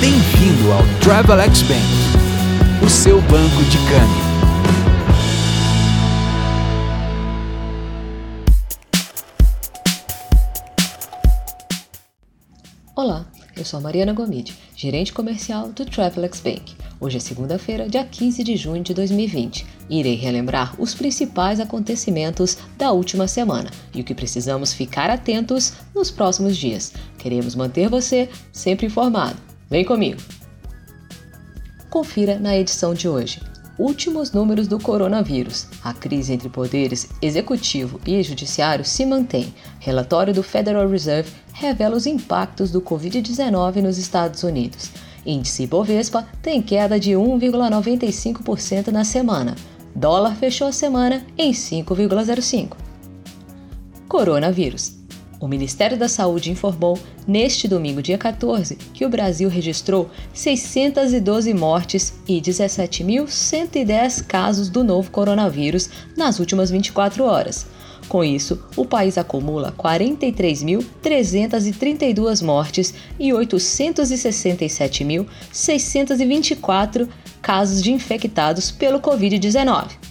Bem-vindo ao Travelex Bank, o seu banco de câmbio. Olá, eu sou a Mariana Gomide, gerente comercial do Travelex Bank. Hoje é segunda-feira, dia 15 de junho de 2020. E irei relembrar os principais acontecimentos da última semana e o que precisamos ficar atentos nos próximos dias. Queremos manter você sempre informado. Vem comigo! Confira na edição de hoje. Últimos números do coronavírus. A crise entre poderes executivo e judiciário se mantém. Relatório do Federal Reserve revela os impactos do Covid-19 nos Estados Unidos. Índice Bovespa tem queda de 1,95% na semana. Dólar fechou a semana em 5,05. Coronavírus. O Ministério da Saúde informou neste domingo, dia 14, que o Brasil registrou 612 mortes e 17.110 casos do novo coronavírus nas últimas 24 horas. Com isso, o país acumula 43.332 mortes e 867.624 casos de infectados pelo Covid-19.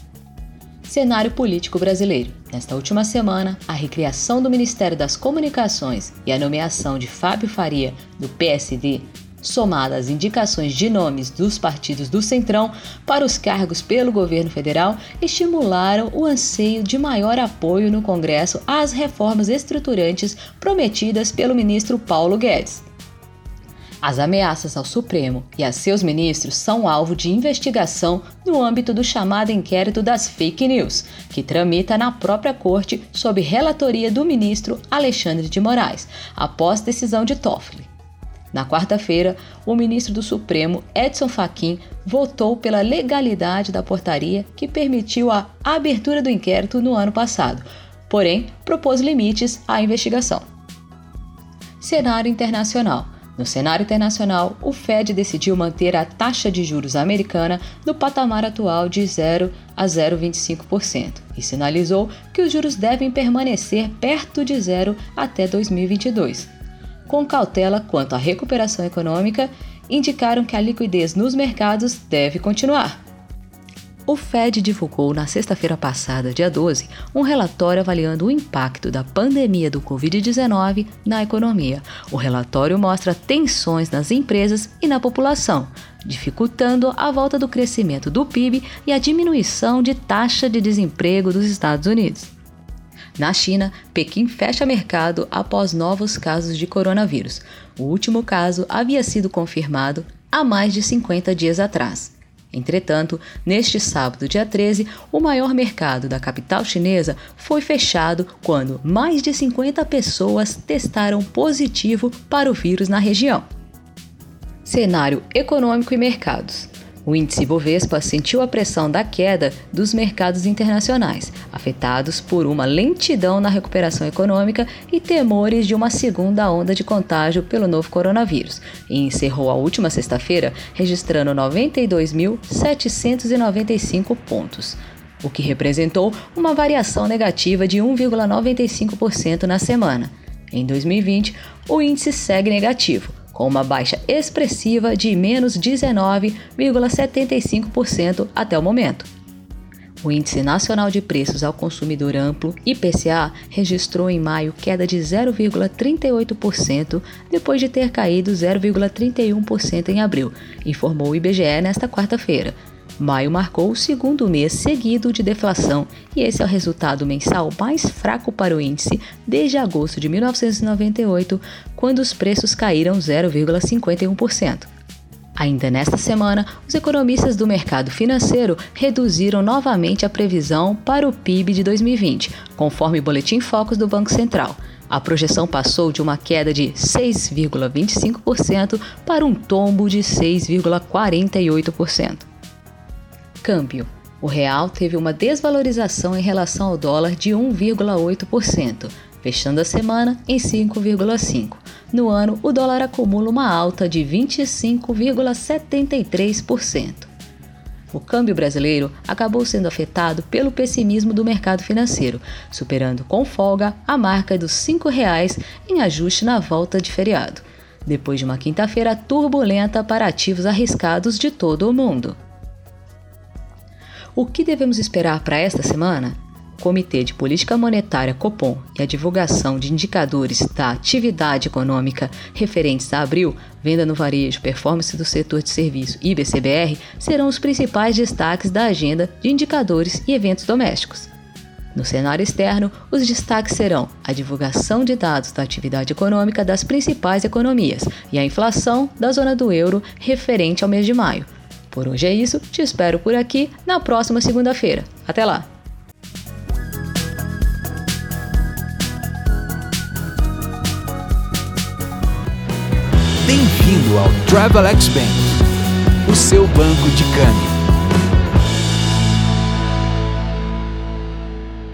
Cenário político brasileiro. Nesta última semana, a recriação do Ministério das Comunicações e a nomeação de Fábio Faria, do PSD, somada às indicações de nomes dos partidos do Centrão para os cargos pelo governo federal, estimularam o anseio de maior apoio no Congresso às reformas estruturantes prometidas pelo ministro Paulo Guedes. As ameaças ao Supremo e a seus ministros são alvo de investigação no âmbito do chamado inquérito das fake news, que tramita na própria corte sob relatoria do ministro Alexandre de Moraes, após decisão de Toffoli. Na quarta-feira, o ministro do Supremo, Edson Fachin, votou pela legalidade da portaria que permitiu a abertura do inquérito no ano passado, porém propôs limites à investigação. Cenário internacional. No cenário internacional, o Fed decidiu manter a taxa de juros americana no patamar atual de 0 a 0,25% e sinalizou que os juros devem permanecer perto de zero até 2022. Com cautela quanto à recuperação econômica, indicaram que a liquidez nos mercados deve continuar. O Fed divulgou na sexta-feira passada, dia 12, um relatório avaliando o impacto da pandemia do Covid-19 na economia. O relatório mostra tensões nas empresas e na população, dificultando a volta do crescimento do PIB e a diminuição de taxa de desemprego dos Estados Unidos. Na China, Pequim fecha mercado após novos casos de coronavírus. O último caso havia sido confirmado há mais de 50 dias atrás. Entretanto, neste sábado, dia 13, o maior mercado da capital chinesa foi fechado quando mais de 50 pessoas testaram positivo para o vírus na região. Cenário econômico e mercados. O índice Bovespa sentiu a pressão da queda dos mercados internacionais, afetados por uma lentidão na recuperação econômica e temores de uma segunda onda de contágio pelo novo coronavírus, e encerrou a última sexta-feira registrando 92.795 pontos o que representou uma variação negativa de 1,95% na semana. Em 2020, o índice segue negativo, com uma baixa expressiva de menos 19,75% até o momento. O Índice Nacional de Preços ao Consumidor Amplo, IPCA, registrou em maio queda de 0,38%, depois de ter caído 0,31% em abril, informou o IBGE nesta quarta-feira. Maio marcou o segundo mês seguido de deflação e esse é o resultado mensal mais fraco para o índice desde agosto de 1998, quando os preços caíram 0,51%. Ainda nesta semana, os economistas do mercado financeiro reduziram novamente a previsão para o PIB de 2020, conforme o Boletim Focus do Banco Central. A projeção passou de uma queda de 6,25% para um tombo de 6,48%. Câmbio. O real teve uma desvalorização em relação ao dólar de 1,8%, fechando a semana em 5,5%. No ano, o dólar acumula uma alta de 25,73%. O câmbio brasileiro acabou sendo afetado pelo pessimismo do mercado financeiro, superando com folga a marca dos R$ 5,00 em ajuste na volta de feriado. depois de uma quinta-feira turbulenta para ativos arriscados de todo o mundo. O que devemos esperar para esta semana? Comitê de Política Monetária Copom e a divulgação de indicadores da atividade econômica referentes a abril, venda no varejo, performance do setor de serviço e IBCBR serão os principais destaques da agenda de indicadores e eventos domésticos. No cenário externo, os destaques serão a divulgação de dados da atividade econômica das principais economias e a inflação da zona do euro referente ao mês de maio. Por hoje é isso, te espero por aqui na próxima segunda-feira. Até lá! Bem-vindo ao Travelex Bank, o seu banco de câmbio.